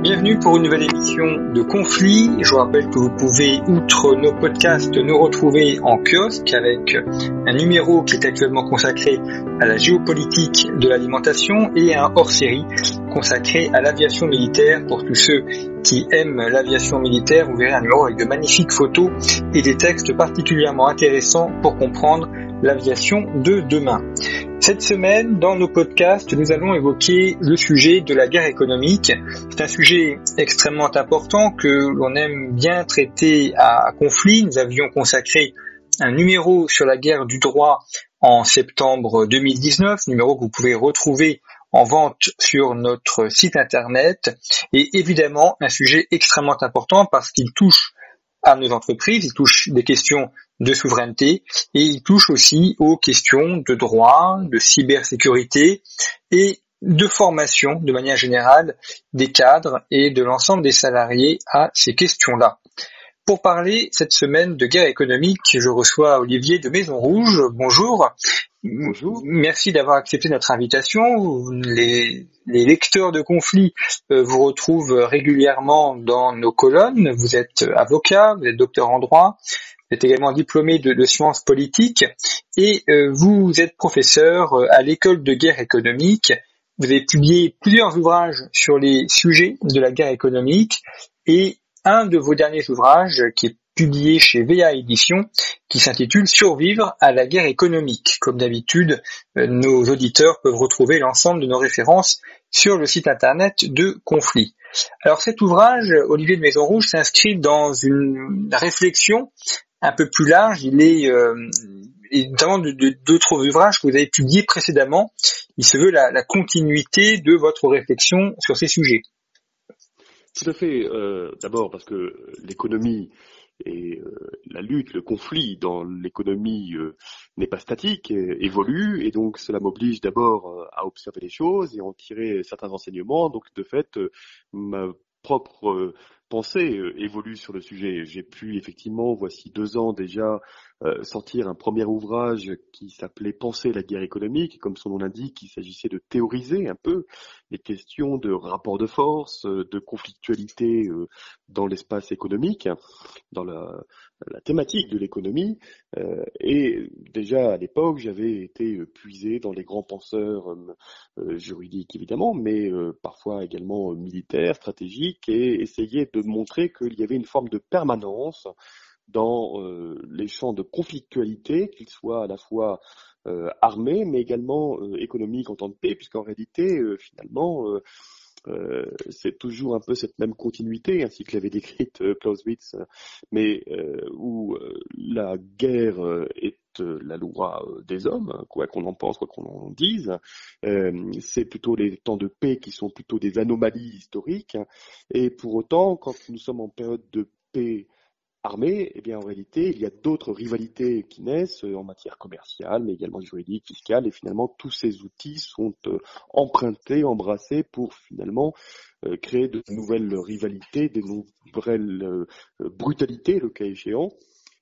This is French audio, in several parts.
Bienvenue pour une nouvelle émission de Conflit. Je vous rappelle que vous pouvez, outre nos podcasts, nous retrouver en kiosque avec un numéro qui est actuellement consacré à la géopolitique de l'alimentation et un hors-série consacré à l'aviation militaire. Pour tous ceux qui aiment l'aviation militaire, vous verrez un numéro avec de magnifiques photos et des textes particulièrement intéressants pour comprendre l'aviation de demain. Cette semaine, dans nos podcasts, nous allons évoquer le sujet de la guerre économique. C'est un sujet extrêmement important que l'on aime bien traiter à conflit. Nous avions consacré un numéro sur la guerre du droit en septembre 2019, numéro que vous pouvez retrouver en vente sur notre site internet. Et évidemment, un sujet extrêmement important parce qu'il touche à nos entreprises, il touche des questions de souveraineté et il touche aussi aux questions de droit, de cybersécurité et de formation de manière générale des cadres et de l'ensemble des salariés à ces questions-là. Pour parler cette semaine de guerre économique, je reçois Olivier de Maison Rouge. Bonjour. Bonjour. Merci d'avoir accepté notre invitation. Les, les lecteurs de conflits euh, vous retrouvent régulièrement dans nos colonnes. Vous êtes avocat, vous êtes docteur en droit, êtes également diplômé de, de sciences politiques et euh, vous êtes professeur euh, à l'école de guerre économique. Vous avez publié plusieurs ouvrages sur les sujets de la guerre économique et un de vos derniers ouvrages qui est publié chez VA Éditions qui s'intitule Survivre à la guerre économique. Comme d'habitude, euh, nos auditeurs peuvent retrouver l'ensemble de nos références sur le site internet de Conflit. Alors cet ouvrage, Olivier de Maison Rouge, s'inscrit dans une réflexion un peu plus large. Il est euh, et notamment d'autres ouvrages que vous avez publiés précédemment. Il se veut la, la continuité de votre réflexion sur ces sujets. Tout à fait. Euh, D'abord parce que l'économie et euh, la lutte, le conflit dans l'économie euh, n'est pas statique, euh, évolue, et donc cela m'oblige d'abord euh, à observer les choses et en tirer certains enseignements. Donc de fait, ma propre pensée évolue sur le sujet. J'ai pu effectivement, voici deux ans déjà, euh, sortir un premier ouvrage qui s'appelait Penser la guerre économique. Comme son nom l'indique, il s'agissait de théoriser un peu les questions de rapport de force, euh, de conflictualité euh, dans l'espace économique, dans la, la thématique de l'économie. et déjà à l'époque, j'avais été puisé dans les grands penseurs juridiques évidemment, mais parfois également militaires, stratégiques, et essayer de montrer qu'il y avait une forme de permanence dans euh, les champs de conflictualité, qu'ils soient à la fois euh, armés, mais également euh, économiques en temps de paix, puisqu'en réalité, finalement, c'est toujours un peu cette même continuité, ainsi que l'avait décrite Clausewitz, mais où la guerre est la loi des hommes, quoi qu'on en pense, quoi qu'on en dise. c'est plutôt les temps de paix qui sont plutôt des anomalies historiques. Et pour autant, quand nous sommes en période de paix armée, eh bien en réalité, il y a d'autres rivalités qui naissent euh, en matière commerciale, mais également juridique, fiscale, et finalement tous ces outils sont euh, empruntés, embrassés pour finalement euh, créer de nouvelles rivalités, de nouvelles brutalités, le cas échéant.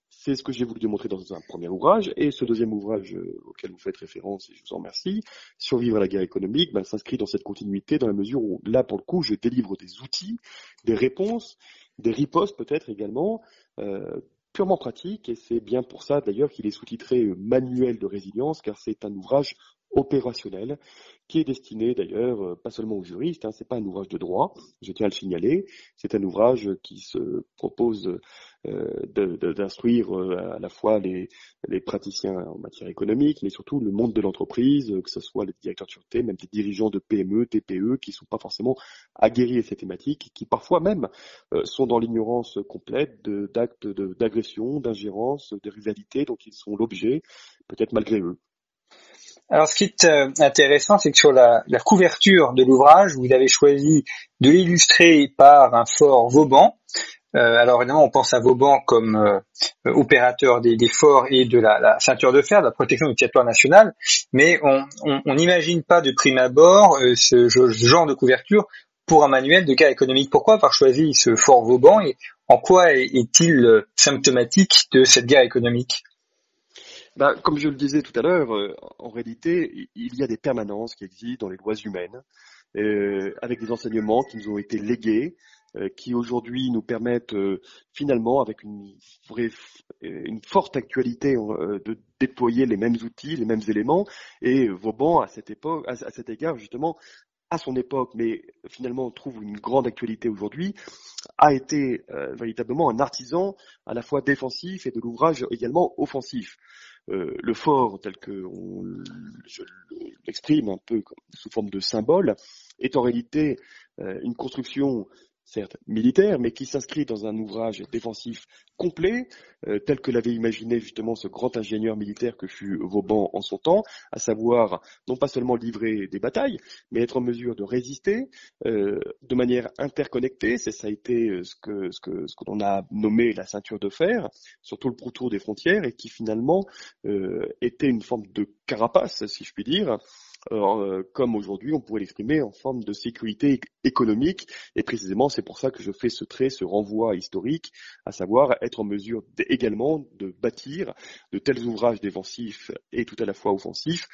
C'est ce que j'ai voulu démontrer dans un premier ouvrage. Et ce deuxième ouvrage auquel vous faites référence, et je vous en remercie, Survivre à la guerre économique, ben, s'inscrit dans cette continuité dans la mesure où, là, pour le coup, je délivre des outils, des réponses, des ripostes peut-être également, euh, purement pratique, et c'est bien pour ça d'ailleurs qu'il est sous-titré euh, Manuel de résilience, car c'est un ouvrage opérationnel qui est destiné d'ailleurs euh, pas seulement aux juristes, hein, c'est pas un ouvrage de droit, je tiens à le signaler, c'est un ouvrage qui se propose euh, d'instruire euh, à la fois les, les, praticiens en matière économique, mais surtout le monde de l'entreprise, que ce soit les directeurs de sûreté, même des dirigeants de PME, TPE, qui sont pas forcément aguerris à ces thématiques, qui parfois même sont dans l'ignorance complète d'actes d'agression, d'ingérence, de rivalité dont ils sont l'objet, peut-être malgré eux. Alors, ce qui est euh, intéressant, c'est que sur la, la couverture de l'ouvrage, vous avez choisi de l'illustrer par un fort Vauban. Euh, alors évidemment, on pense à Vauban comme euh, opérateur des, des, forts et de la, la, ceinture de fer, de la protection du territoire national, mais on n'imagine pas de prime abord euh, ce, genre de couverture pour un manuel de cas économique. Pourquoi avoir choisi ce fort Vauban et en quoi est-il symptomatique de cette guerre économique? Bah, comme je le disais tout à l'heure, euh, en réalité, il y a des permanences qui existent dans les lois humaines, euh, avec des enseignements qui nous ont été légués, euh, qui aujourd'hui nous permettent euh, finalement, avec une, vraie, une forte actualité, de déployer les mêmes outils, les mêmes éléments. Et Vauban, à cette époque, à, cet égard, justement, à son époque, mais finalement trouve une grande actualité aujourd'hui, a été véritablement un artisan à la fois défensif et de l'ouvrage également offensif. Euh, le fort, tel que on, je l'exprime un peu sous forme de symbole, est en réalité euh, une construction certes militaire, mais qui s'inscrit dans un ouvrage défensif complet, euh, tel que l'avait imaginé justement ce grand ingénieur militaire que fut Vauban en son temps, à savoir non pas seulement livrer des batailles, mais être en mesure de résister euh, de manière interconnectée. C'est ça a été euh, ce que ce que ce qu'on a nommé la ceinture de fer, surtout le pourtour des frontières, et qui finalement était une forme de carapace, si je puis dire, euh, comme aujourd'hui on pourrait l'exprimer en forme de sécurité économique. Et précisément, c'est pour ça que je fais ce trait, ce renvoi historique, à savoir être en mesure également de bâtir de tels ouvrages défensifs et tout à la fois offensifs,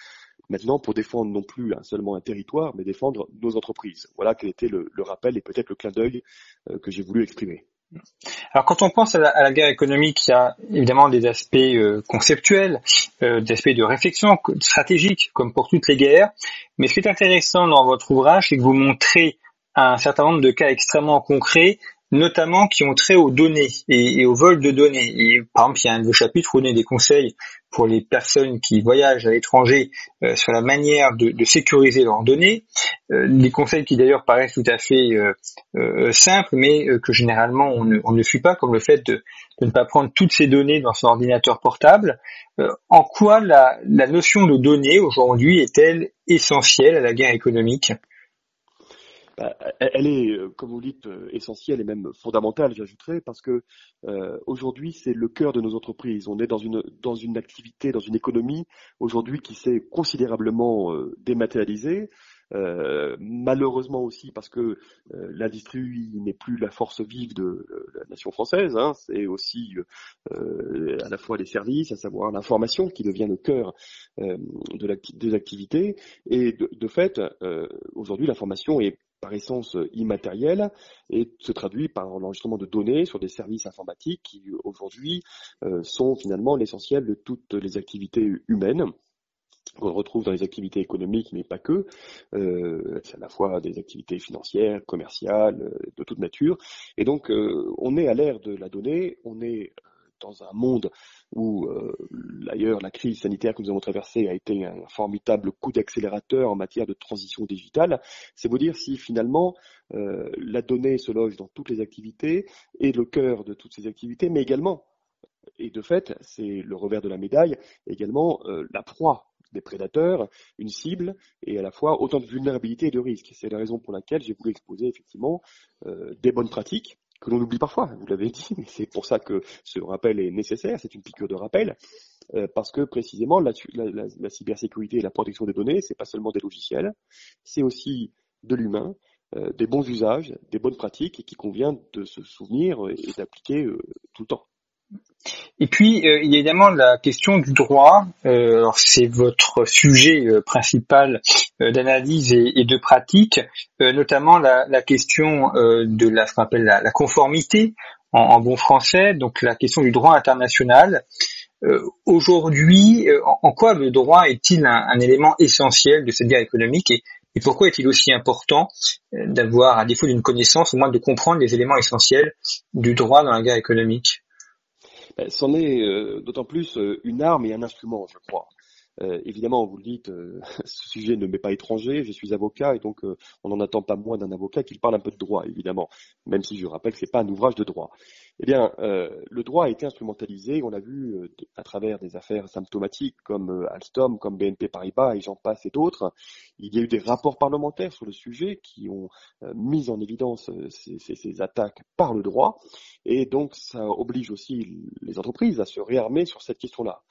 maintenant pour défendre non plus seulement un territoire, mais défendre nos entreprises. Voilà quel était le, rappel et peut-être le clin d'œil euh, que j'ai voulu exprimer. Alors quand on pense à la, guerre économique, il y a évidemment des aspects euh, conceptuels, euh, des aspects de réflexion stratégique, comme pour toutes les guerres. Mais ce qui est intéressant dans votre ouvrage, c'est que vous montrez un certain nombre de cas extrêmement concrets notamment qui ont trait aux données et, au vol de données. Par exemple, il y a un de chapitres où vous donnez des conseils pour les personnes qui voyagent à l'étranger euh, sur la manière de, sécuriser leurs données. Euh, des conseils qui d'ailleurs paraissent tout à fait euh, simples, mais que généralement on ne, on suit pas, comme le fait de, ne pas prendre toutes ces données dans son ordinateur portable. en quoi la, notion de données aujourd'hui est-elle essentielle à la guerre économique? Elle est, euh, comme vous dites, euh, essentielle et même fondamentale, j'ajouterais, parce que euh, aujourd'hui c'est le cœur de nos entreprises. On est dans une dans une activité, dans une économie aujourd'hui qui s'est considérablement dématérialisée. malheureusement aussi parce que l'industrie n'est plus la force vive de, la nation française, hein, c'est aussi à la fois les services, à savoir l'information qui devient le cœur de des activités. Et de, de fait, aujourd'hui l'information est par essence immatérielle et se traduit par l'enregistrement de données sur des services informatiques qui aujourd'hui euh, sont finalement l'essentiel de toutes les activités humaines qu'on retrouve dans les activités économiques, mais pas que. Euh, c'est à la fois des activités financières, commerciales, euh, de toute nature. Et donc, on est à l'ère de la donnée, on est dans un monde où, euh, d'ailleurs, la crise sanitaire que nous avons traversée a été un formidable coup d'accélérateur en matière de transition digitale, c'est vous dire si finalement euh, la donnée se loge dans toutes les activités et le cœur de toutes ces activités, mais également, et de fait, c'est le revers de la médaille, également euh, la proie des prédateurs, une cible, et à la fois autant de vulnérabilité et de risques. C'est la raison pour laquelle j'ai voulu exposer effectivement des bonnes pratiques que l'on oublie parfois, vous l'avez dit, mais c'est pour ça que ce rappel est nécessaire, c'est une piqûre de rappel, euh, parce que précisément la, cybersécurité et la protection des données, c'est pas seulement des logiciels, c'est aussi de l'humain, euh, des bons usages, des bonnes pratiques et qui convient de se souvenir et d'appliquer euh, tout le temps. Et puis, euh, il y a évidemment la question du droit. Euh, alors, c'est votre sujet euh, principal d'analyse et, de pratique, notamment la, question de la, ce qu'on appelle la, conformité en, bon français, donc la question du droit international. Aujourd'hui, en, quoi le droit est-il un, élément essentiel de cette guerre économique et, et pourquoi est-il aussi important d'avoir, à défaut d'une connaissance, au moins de comprendre les éléments essentiels du droit dans la guerre économique? C'en est euh, d'autant plus euh, une arme et un instrument, je crois. Euh, évidemment, vous le dites, euh, ce sujet ne m'est pas étranger, je suis avocat et donc euh, on n'en attend pas moins d'un avocat qu'il parle un peu de droit, évidemment, même si je rappelle que ce n'est pas un ouvrage de droit. Eh bien, le droit a été instrumentalisé, on l'a vu à travers des affaires symptomatiques comme Alstom, comme BNP Paribas et j'en passe et d'autres. Il y a eu des rapports parlementaires sur le sujet qui ont mis en évidence ces, ces attaques par le droit et donc ça oblige aussi les entreprises à se réarmer sur cette question-là.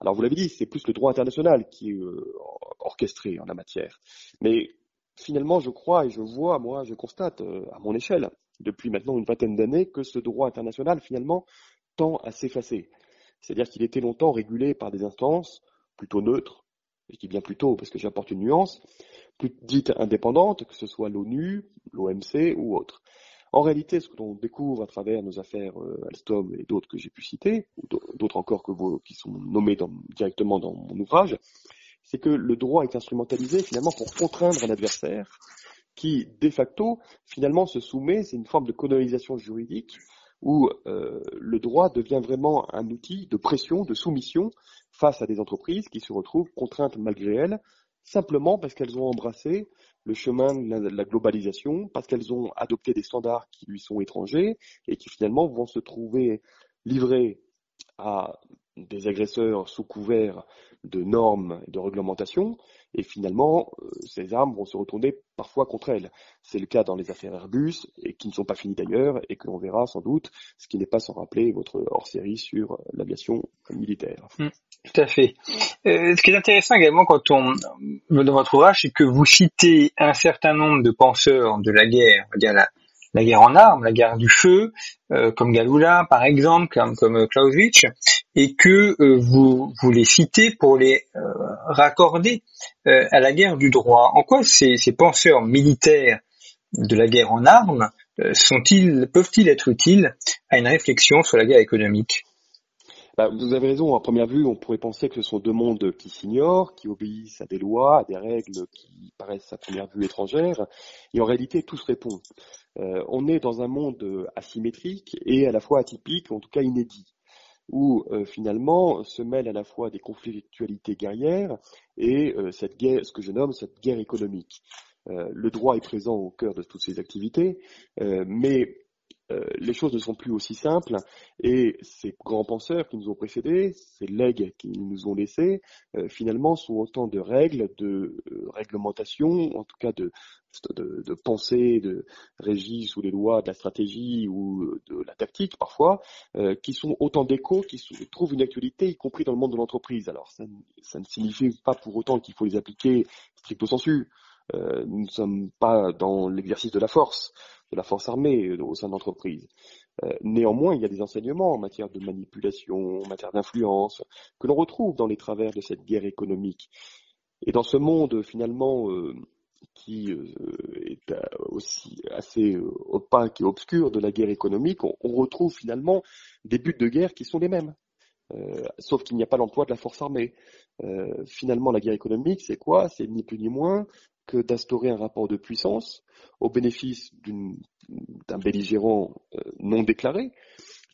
Alors vous l'avez dit, c'est plus le droit international qui est euh, orchestré en la matière. Mais finalement, je crois et je vois, moi, je constate euh, à mon échelle, depuis maintenant une vingtaine d'années, que ce droit international, finalement, tend à s'effacer. C'est-à-dire qu'il était longtemps régulé par des instances plutôt neutres, je dis bien plutôt parce que j'apporte une nuance, plus dites indépendantes, que ce soit l'ONU, l'OMC ou autres. En réalité, ce que l'on découvre à travers nos affaires euh, Alstom et d'autres que j'ai pu citer, d'autres encore que vous, qui sont nommés directement dans mon ouvrage, c'est que le droit est instrumentalisé finalement pour contraindre un adversaire qui, de facto, finalement se soumet, c'est une forme de colonisation juridique où euh, le droit devient vraiment un outil de pression, de soumission face à des entreprises qui se retrouvent contraintes malgré elles, simplement parce qu'elles ont embrassé le chemin de la, globalisation parce qu'elles ont adopté des standards qui lui sont étrangers et qui finalement vont se trouver livrées à des agresseurs sous couvert de normes et de réglementations, et finalement, euh, ces armes vont se retourner parfois contre elles. C'est le cas dans les affaires Airbus, et qui ne sont pas finies d'ailleurs, et que l'on verra sans doute, ce qui n'est pas sans rappeler votre hors-série sur l'aviation militaire. Hmm. tout à fait. Euh, ce qui est intéressant également quand on dans votre ouvrage, c'est que vous citez un certain nombre de penseurs de la guerre, on va dire la, la guerre en armes, la guerre du feu, euh, comme Galula par exemple, comme, comme Clausewitz, et que euh, vous, vous les citez pour les euh, raccorder à la guerre du droit. En quoi ces, ces penseurs militaires de la guerre en armes sont-ils, peuvent-ils être utiles à une réflexion sur la guerre économique? Bah, vous avez raison, à première vue, on pourrait penser que ce sont deux mondes qui s'ignorent, qui obéissent à des lois, à des règles qui paraissent à première vue étrangères, et en réalité tout se répond. Euh, on est dans un monde asymétrique et à la fois atypique, en tout cas inédit, où euh, finalement se mêlent à la fois des conflictualités guerrières et euh, cette guerre, ce que je nomme cette guerre économique. le droit est présent au cœur de toutes ces activités, mais euh, les choses ne sont plus aussi simples et ces grands penseurs qui nous ont précédés, ces legs qui nous ont laissés, euh, finalement sont autant de règles, de euh, réglementations, en tout cas de, de, de pensée, de régie sous les lois de la stratégie ou de la tactique parfois, qui sont autant d'échos qui trouvent une actualité, y compris dans le monde de l'entreprise. Alors ça, ça, ne signifie pas pour autant qu'il faut les appliquer stricto sensu. nous ne sommes pas dans l'exercice de la force de la force armée euh, au sein de l'entreprise. Euh, néanmoins, il y a des enseignements en matière de manipulation, en matière d'influence, que l'on retrouve dans les travers de cette guerre économique. Et dans ce monde, finalement, euh, qui est aussi assez opaque et obscur de la guerre économique, on, retrouve finalement des buts de guerre qui sont les mêmes. sauf qu'il n'y a pas l'emploi de la force armée. finalement, la guerre économique, c'est quoi? C'est ni plus ni moins que d'instaurer un rapport de puissance au bénéfice d'un belligérant euh, non déclaré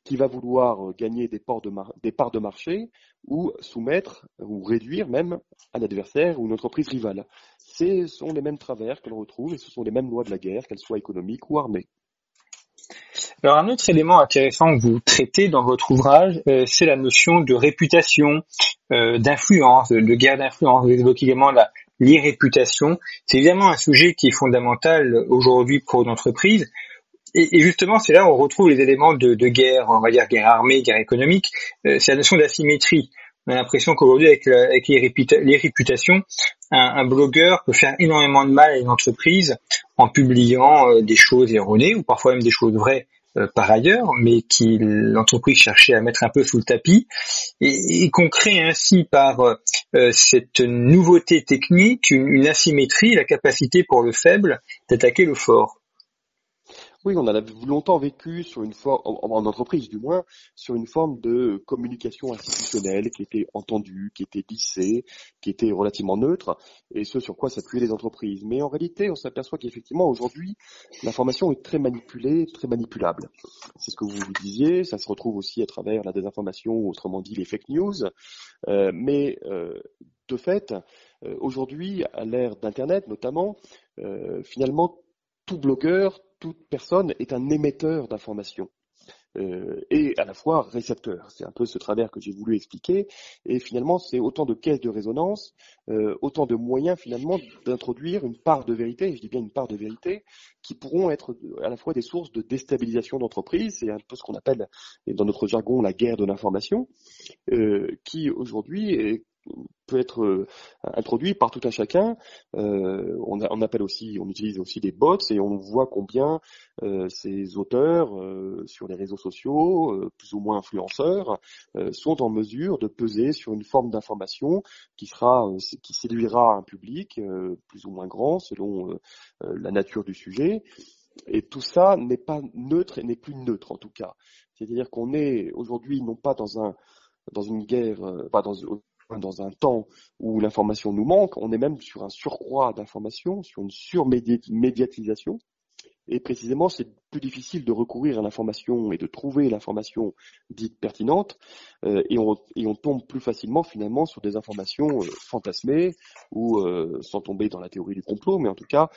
qui va vouloir gagner des, parts de, marché ou soumettre ou réduire même un adversaire ou une entreprise rivale. Ce sont les mêmes travers que l'on retrouve et ce sont les mêmes lois de la guerre, qu'elles soient économiques ou armées. Alors un autre élément intéressant que vous traitez dans votre ouvrage, euh, c'est la notion de réputation, euh, d'influence, de, guerre d'influence. Vous évoquez également la, l'irréputation. C'est évidemment un sujet qui est fondamental aujourd'hui pour une entreprise. Et, justement, c'est là où on retrouve les éléments de, guerre, on va dire guerre armée, guerre économique. Euh, c'est la notion d'asymétrie. On a l'impression qu'aujourd'hui, avec, avec les, un, blogueur peut faire énormément de mal à une entreprise en publiant euh, des choses erronées ou parfois même des choses vraies euh, par ailleurs, mais qui l'entreprise cherchait à mettre un peu sous le tapis, et, qu'on crée ainsi par cette nouveauté technique une, asymétrie, la capacité pour le faible d'attaquer le fort. Oui, on a longtemps vécu sur une forme, en, entreprise du moins, sur une forme de communication institutionnelle qui était entendue, qui était lissée, qui était relativement neutre, et ce sur quoi s'appuyaient les entreprises. Mais en réalité, on s'aperçoit qu'effectivement aujourd'hui, l'information est très manipulée, très manipulable. C'est ce que vous disiez, ça se retrouve aussi à travers la désinformation, autrement dit les fake news. Euh, mais euh, de fait, euh, aujourd'hui, à l'ère d'Internet notamment, finalement, tout blogueur, toute personne est un émetteur d'informations. Euh, et à la fois récepteur. C'est un peu ce travers que j'ai voulu expliquer. Et finalement, c'est autant de caisses de résonance, euh, autant de moyens finalement d'introduire une part de vérité, je dis bien une part de vérité, qui pourront être à la fois des sources de déstabilisation d'entreprise, c'est un peu ce qu'on appelle dans notre jargon la guerre de l'information, euh, qui aujourd'hui peut être euh, introduit par tout un chacun. Euh, on, appelle aussi, on utilise aussi des bots et on voit combien euh, ces auteurs sur les réseaux sociaux, plus ou moins influenceurs, sont en mesure de peser sur une forme d'information qui sera, qui séduira un public plus ou moins grand selon la nature du sujet. Et tout ça n'est pas neutre et n'est plus neutre en tout cas. C'est-à-dire qu'on est aujourd'hui non pas dans un dans une guerre, pas dans dans un temps où l'information nous manque, on est même sur un surcroît d'information, sur une surmédiatisation. Et précisément, c'est plus difficile de recourir à l'information et de trouver l'information dite pertinente, euh, et, on, et, on, tombe plus facilement finalement sur des informations euh, fantasmées ou euh, sans tomber dans la théorie du complot, mais en tout cas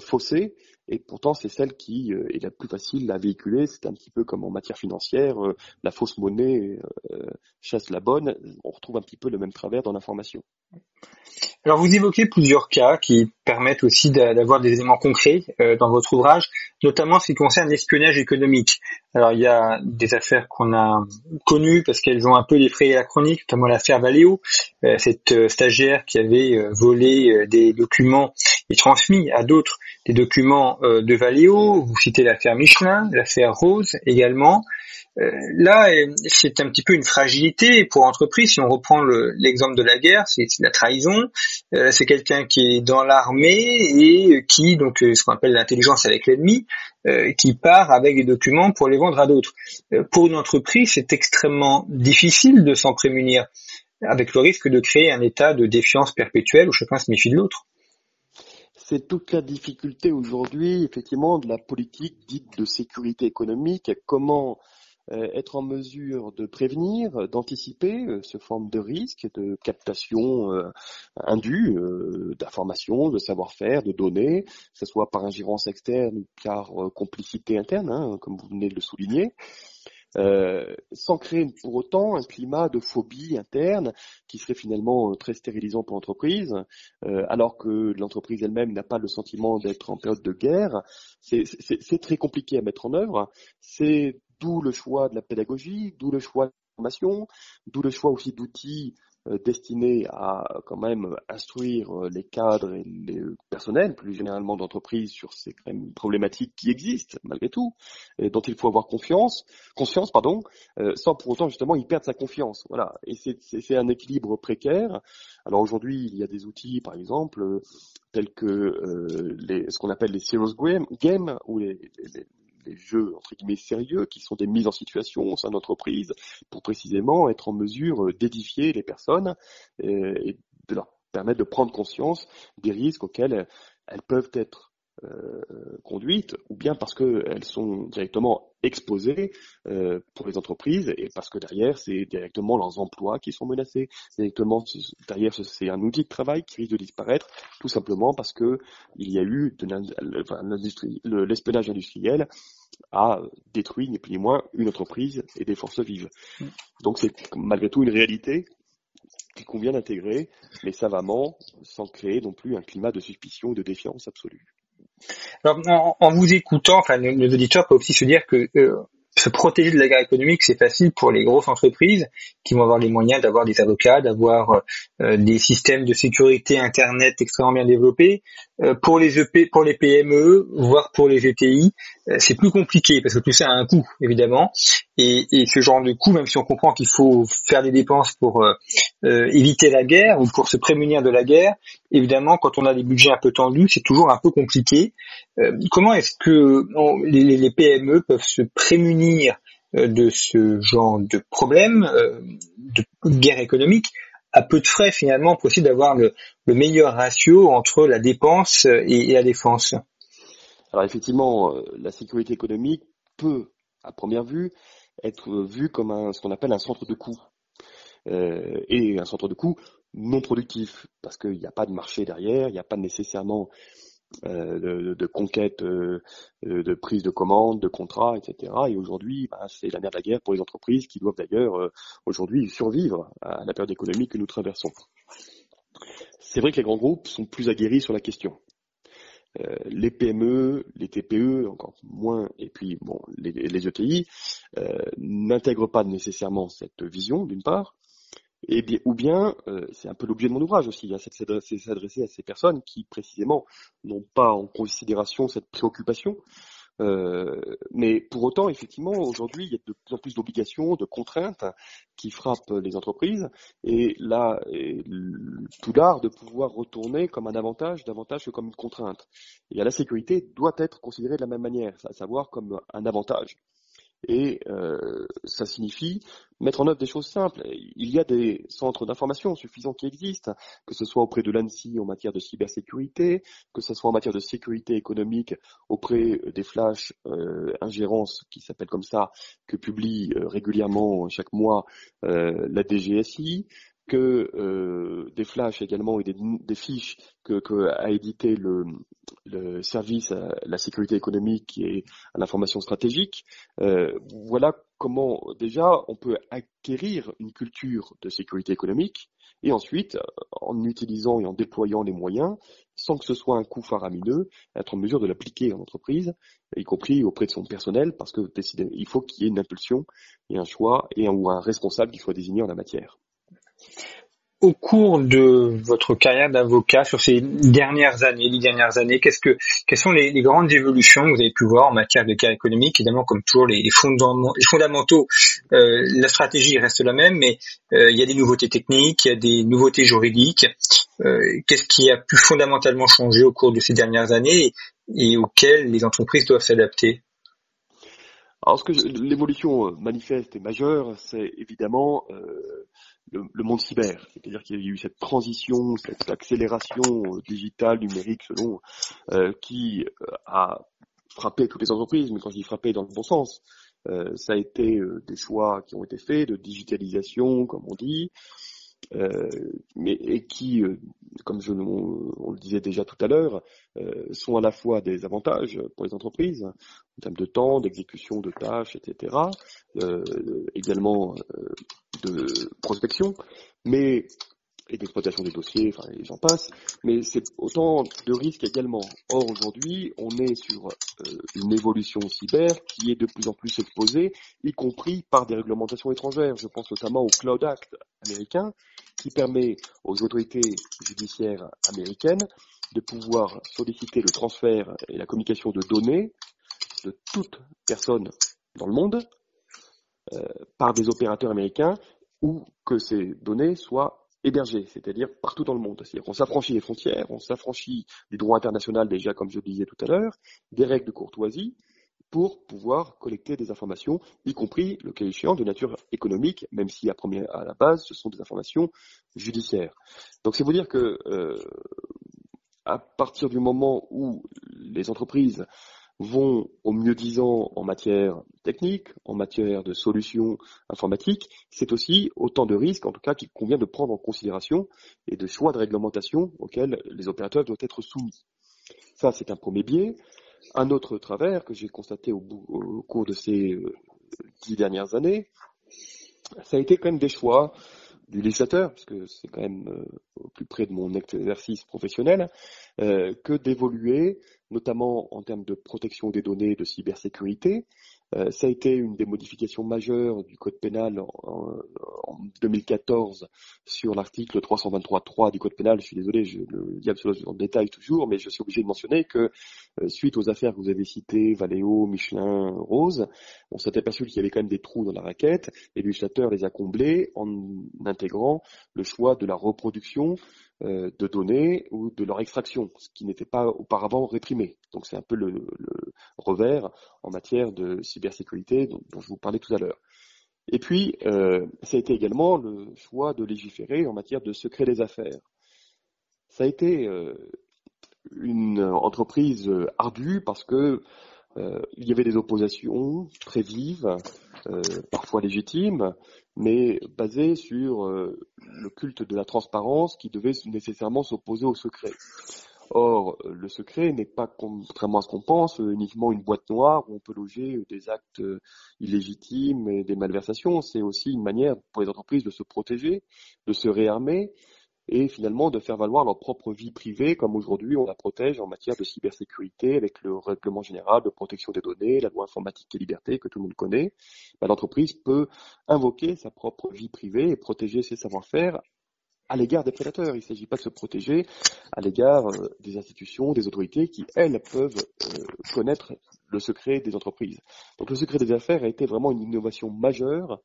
faussées. Et pourtant, c'est celle qui est la plus facile à véhiculer. C'est un petit peu comme en matière financière, la fausse monnaie chasse la bonne. On retrouve un petit peu le même travers dans l'information. Alors vous évoquez plusieurs cas qui permettent aussi d'avoir des éléments concrets euh, dans votre ouvrage, notamment ce qui concerne l'espionnage économique. Alors il y a des affaires qu'on a connues parce qu'elles ont un peu défrayé la chronique, notamment l'affaire Valéo, euh, cette euh, stagiaire qui avait volé des documents et transmis à d'autres des documents de Valéo. Vous citez l'affaire Michelin, l'affaire Rose également. Euh, là, euh, c'est un petit peu une fragilité pour l'entreprise. Si on reprend l'exemple de la guerre, c'est la trahison. Euh, c'est quelqu'un qui est dans l'armée et qui, donc, ce qu'on appelle l'intelligence avec l'ennemi, qui part avec des documents pour les vendre à d'autres. pour une entreprise, c'est extrêmement difficile de s'en prémunir, avec le risque de créer un état de défiance perpétuelle où chacun se méfie de l'autre c'est toute la difficulté aujourd'hui, effectivement, de la politique dite de sécurité économique. Comment euh, être en mesure de prévenir, d'anticiper euh, ce forme de risque de captation euh, indue d'informations, de savoir-faire, de données, que ce soit par ingérence externe ou par complicité interne, hein, comme vous venez de le souligner. Euh, sans créer pour autant un climat de phobie interne qui serait finalement très stérilisant pour l'entreprise, euh, alors que l'entreprise elle-même n'a pas le sentiment d'être en période de guerre. C'est très compliqué à mettre en œuvre. C'est D'où le choix de la pédagogie, d'où le choix de la formation, d'où le choix aussi d'outils euh, destinés à quand même instruire euh, les cadres et les personnels, plus généralement d'entreprise, sur ces problématiques qui existent malgré tout, et dont il faut avoir confiance, conscience, pardon, euh, sans pour autant justement y perdre sa confiance. Voilà, et c'est un équilibre précaire. Alors aujourd'hui, il y a des outils, par exemple, tels que les, ce qu'on appelle les serious games, ou les jeux entre guillemets sérieux qui sont des mises en situation au sein d'entreprise pour précisément être en mesure euh, d'édifier les personnes euh, et de leur permettre de prendre conscience des risques auxquels elles peuvent être euh, conduites ou bien parce qu'elles sont directement exposées euh, pour les entreprises et parce que derrière c'est directement leurs emplois qui sont menacés directement derrière c'est un outil de travail qui risque de disparaître tout simplement parce que il y a eu de l'espionnage industriel a détruit ni plus ni moins une entreprise et des forces vives. Mm. Donc c'est malgré tout une réalité qu'il convient d'intégrer, mais savamment, sans créer non plus un climat de suspicion et de défiance absolue. En, vous écoutant, enfin, nos, auditeurs peuvent aussi se dire que euh, se protéger de la guerre économique, c'est facile pour les grosses entreprises qui vont avoir les moyens d'avoir des avocats, d'avoir euh, des systèmes de sécurité Internet extrêmement bien développés. Euh, pour les EP, pour les PME, voire pour les ETI, euh, c'est plus compliqué parce que tout ça a un coût évidemment. Et, ce genre de coût, même si on comprend qu'il faut faire des dépenses pour euh, éviter la guerre ou pour se prémunir de la guerre, évidemment, quand on a des budgets un peu tendus, c'est toujours un peu compliqué. comment est-ce que les, PME peuvent se prémunir de ce genre de problème, de guerre économique, à peu de frais finalement possible d'avoir le, meilleur ratio entre la dépense et, la défense. Alors effectivement, euh, la sécurité économique peut, à première vue, être vue comme un, ce qu'on appelle un centre de coût. Euh, et un centre de coût non productif, parce qu'il n'y a pas de marché derrière, il n'y a pas nécessairement euh, de, conquête, euh, de prise de commande, de contrat, etc. Et aujourd'hui, bah, c'est la merde de la guerre pour les entreprises qui doivent d'ailleurs euh, aujourd'hui survivre à la période économique que nous traversons. C'est vrai que les grands groupes sont plus aguerris sur la question. les PME, les TPE encore moins, et puis bon, les, les ETI n'intègrent pas nécessairement cette vision d'une part, et bien, ou bien, euh, c'est un peu l'objet de mon ouvrage aussi, hein, c'est s'adresser à ces personnes qui précisément n'ont pas en considération cette préoccupation. Euh, mais pour autant, effectivement, aujourd'hui, il y a de plus en plus d'obligations, de contraintes qui frappent les entreprises, et là, tout l'art de pouvoir retourner comme un avantage, davantage que comme une contrainte. Et la sécurité doit être considérée de la même manière, à savoir comme un avantage. Et euh, ça signifie mettre en œuvre des choses simples. Il y a des centres d'information suffisants qui existent, que ce soit auprès de l'ANSI en matière de cybersécurité, que ce soit en matière de sécurité économique auprès des flashs euh, ingérences qui s'appellent comme ça, que publie euh, régulièrement chaque mois euh, la DGSI, que euh, des flashs également et des, fiches que, a édité le, le, service à la sécurité économique est à l'information stratégique. Euh, voilà comment déjà on peut acquérir une culture de sécurité économique et ensuite, en utilisant et en déployant les moyens, sans que ce soit un coût faramineux, être en mesure de l'appliquer en entreprise, y compris auprès de son personnel, parce que il faut qu'il y ait une impulsion et un choix et un, ou un responsable qui soit désigné en la matière. Au cours de votre carrière d'avocat sur ces dernières années, les dernières années, qu'est-ce que, quelles sont les, grandes évolutions que vous avez pu voir en matière de cas économique? Évidemment, comme toujours, les, fondamentaux, euh, la stratégie reste la même, mais euh, il y a des nouveautés techniques, il y a des nouveautés juridiques. Euh, qu'est-ce qui a pu fondamentalement changer au cours de ces dernières années et, auxquelles les entreprises doivent s'adapter? Alors, ce que l'évolution manifeste et majeure, c'est évidemment le, monde cyber. C'est-à-dire qu'il y a eu cette transition, cette accélération euh, digitale, numérique, selon, euh, qui euh, a frappé toutes les entreprises, mais quand je dis frappé dans le bon sens, ça a été des choix qui ont été faits de digitalisation, comme on dit, euh, mais et qui, euh, comme je, on, le disait déjà tout à l'heure, euh, sont à la fois des avantages pour les entreprises en termes de temps, d'exécution de tâches, etc., également de prospection, mais et d'exploitation des dossiers, enfin, et j'en passe, mais c'est autant de risques également. Or, aujourd'hui, on est sur euh, une évolution cyber qui est de plus en plus exposée, y compris par des réglementations étrangères. Je pense notamment au Cloud Act américain, qui permet aux autorités judiciaires américaines de pouvoir solliciter le transfert et la communication de données de toute personne dans le monde euh, par des opérateurs américains ou que ces données soient hébergé, c'est-à-dire partout dans le monde. C'est-à-dire qu'on s'affranchit des frontières, on s'affranchit du droit international déjà, comme je le disais tout à l'heure, des règles de courtoisie, pour pouvoir collecter des informations, y compris, le cas échéant, de nature économique, même si à, première, à la base, ce sont des informations judiciaires. Donc c'est vous dire que euh, à partir du moment où les entreprises vont au mieux disant en matière technique, en matière de solutions informatiques, c'est aussi autant de risques, en tout cas, qu'il convient de prendre en considération et de choix de réglementation auxquels les opérateurs doivent être soumis. Ça, c'est un premier biais. Un autre travers que j'ai constaté au, cours de ces euh, dix dernières années, ça a été quand même des choix du législateur, parce que c'est quand même euh, au plus près de mon exercice professionnel, euh, que d'évoluer, notamment en termes de protection des données, de cybersécurité, Euh, ça a été une des modifications majeures du code pénal en, 2014 sur l'article 323.3 du code pénal. Je suis désolé, je le dis absolument en détail toujours, mais je suis obligé de mentionner que euh, suite aux affaires que vous avez citées, Valéo, Michelin, Rose, on s'est aperçu qu'il y avait quand même des trous dans la raquette et le législateur les a comblés en intégrant le choix de la reproduction de données ou de leur extraction, ce qui n'était pas auparavant réprimé. Donc c'est un peu le, revers en matière de cybersécurité dont, je vous parlais tout à l'heure. Et puis, euh, ça a été également le choix de légiférer en matière de secret des affaires. Ça a été euh, une entreprise ardue parce que il y avait des oppositions très vives, parfois légitimes, mais basées sur le culte de la transparence qui devait nécessairement s'opposer au secret. Or, le secret n'est pas, contrairement à ce qu'on pense, uniquement une boîte noire où on peut loger des actes illégitimes et des malversations. C'est aussi une manière pour les entreprises de se protéger, de se réarmer et finalement de faire valoir leur propre vie privée, comme aujourd'hui on la protège en matière de cybersécurité avec le règlement général de protection des données, la loi informatique et liberté que tout le monde connaît. Ben, l'entreprise peut invoquer sa propre vie privée et protéger ses savoir-faire à l'égard des prédateurs. Il ne s'agit pas de se protéger à l'égard euh, des institutions, des autorités qui, elles, peuvent euh, connaître le secret des entreprises. Donc le secret des affaires a été vraiment une innovation majeure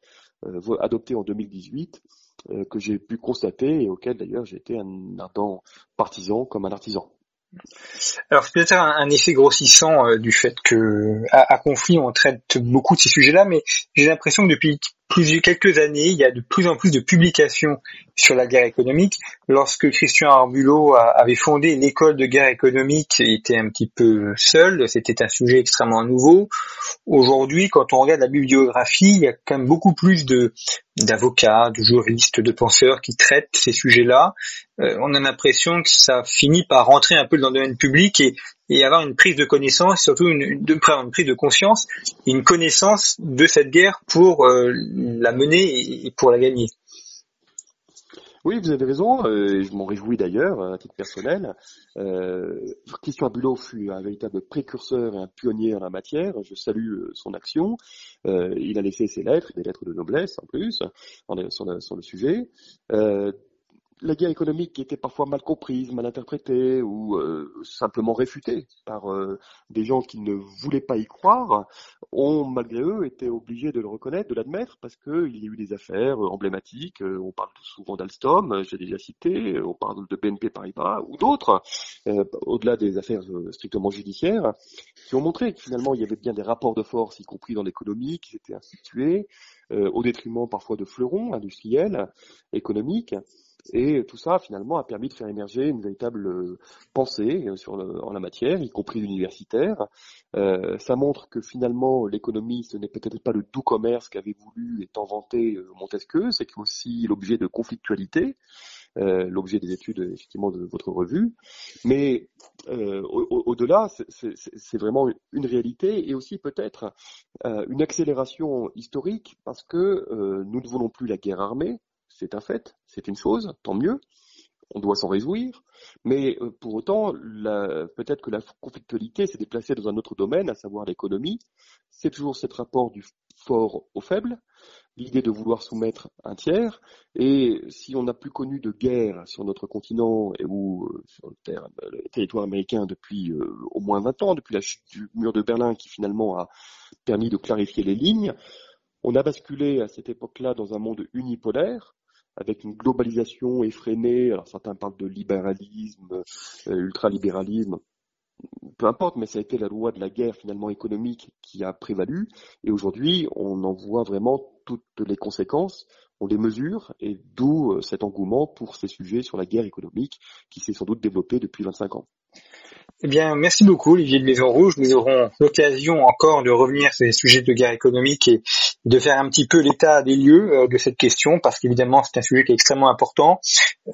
euh, adoptée en 2018 euh, que j'ai pu constater et auquel d'ailleurs j'ai été un ardent partisan comme un artisan. Alors c'est peut-être un, effet grossissant euh, du fait que à, conflit on traite beaucoup de ces sujets-là, mais j'ai l'impression que depuis quelques années, il y a de plus en plus de publications sur la guerre économique. Lorsque Christian Arbulot avait fondé l'école de guerre économique, il était un petit peu seul, c'était un sujet extrêmement nouveau. Aujourd'hui, quand on regarde la bibliographie, il y a quand même beaucoup plus de d'avocats, de juristes, de penseurs qui traitent ces sujets-là. Euh, on a l'impression que ça finit par rentrer un peu dans le domaine public et, et avoir une prise de connaissance, surtout une, prise de conscience, une connaissance de cette guerre pour euh, la mener et pour la gagner. Oui, vous avez raison, euh, je m'en réjouis d'ailleurs à titre personnel. Euh, Christian Abulot fut un véritable précurseur et un pionnier en la matière, je salue euh, son action. Euh, il a laissé ses lettres, des lettres de noblesse en plus, sur, le, sur le sujet la guerre économique qui était parfois mal comprise, mal interprétée ou euh, simplement réfutée par euh, des gens qui ne voulaient pas y croire, ont malgré eux été obligés de le reconnaître, de l'admettre, parce qu'il y a eu des affaires emblématiques. Euh, on parle souvent d'Alstom, j'ai déjà cité, on parle de BNP Paribas ou d'autres, au-delà des affaires strictement judiciaires, qui ont montré que finalement il y avait bien des rapports de force, y compris dans l'économie, qui s'étaient institués, au détriment parfois de fleurons industriels, économiques. Et tout ça, finalement, a permis de faire émerger une véritable euh, pensée euh, sur en la matière, y compris universitaire. Euh, ça montre que finalement, l'économie, ce n'est peut-être pas le doux commerce qu'avait voulu et tant vanté euh, Montesquieu, c'est aussi l'objet de conflictualité, euh, l'objet des études, effectivement, de votre revue. Mais au-delà, c'est vraiment une réalité et aussi peut-être une accélération historique parce que nous ne voulons plus la guerre armée, c'est un fait, c'est une chose, tant mieux, on doit s'en réjouir, mais euh, pour autant, peut-être que la conflictualité s'est déplacée dans un autre domaine, à savoir l'économie. C'est toujours ce rapport du fort au faible, l'idée de vouloir soumettre un tiers, et si on n'a plus connu de guerre sur notre continent et ou euh, sur le, territoire américain depuis euh, au moins 20 ans, depuis la chute du mur de Berlin qui finalement a permis de clarifier les lignes, on a basculé à cette époque-là dans un monde unipolaire, avec une globalisation effrénée. Alors certains parlent de libéralisme, euh, ultralibéralisme, peu importe, mais ça a été la loi de la guerre finalement économique qui a prévalu. Et aujourd'hui, on en voit vraiment toutes les conséquences, on les mesure, et d'où euh, cet engouement pour ces sujets sur la guerre économique qui s'est sans doute développé depuis 25 ans. Eh bien, merci beaucoup Olivier de Maison Rouge. Nous aurons l'occasion encore de revenir sur les sujets de guerre économique et de faire un petit peu l'état des lieux euh, de cette question, parce qu'évidemment c'est un sujet qui est extrêmement important,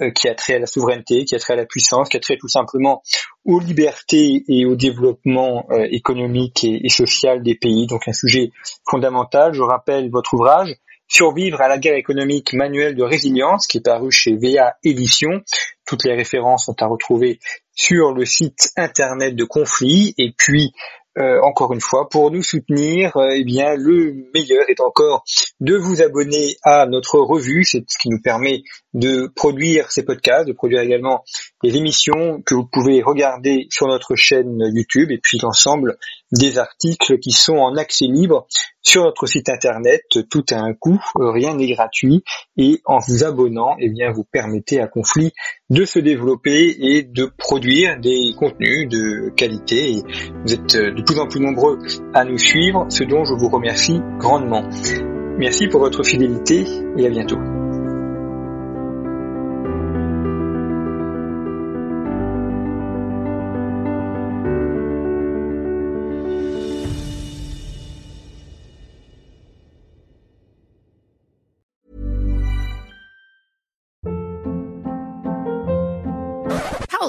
euh, qui a trait à la souveraineté, qui a trait à la puissance, qui a trait tout simplement aux libertés et au développement euh, économique et, social des pays. Donc un sujet fondamental. Je rappelle votre ouvrage Survivre à la guerre économique, manuel de résilience, qui est paru chez VA Édition. Toutes les références sont à retrouver sur le site internet de Conflit. Et puis, euh, encore une fois, pour nous soutenir, euh, eh bien, le meilleur est encore de vous abonner à notre revue. C'est ce qui nous permet de produire ces podcasts, de produire également des émissions que vous pouvez regarder sur notre chaîne YouTube et puis l'ensemble des articles qui sont en accès libre sur notre site internet. Tout a un coût, rien n'est gratuit et en vous abonnant, eh bien, vous permettez à Conflit de se développer et de produire des contenus de qualité. Et vous êtes de plus en plus nombreux à nous suivre, ce dont je vous remercie grandement. Merci pour votre fidélité et à bientôt.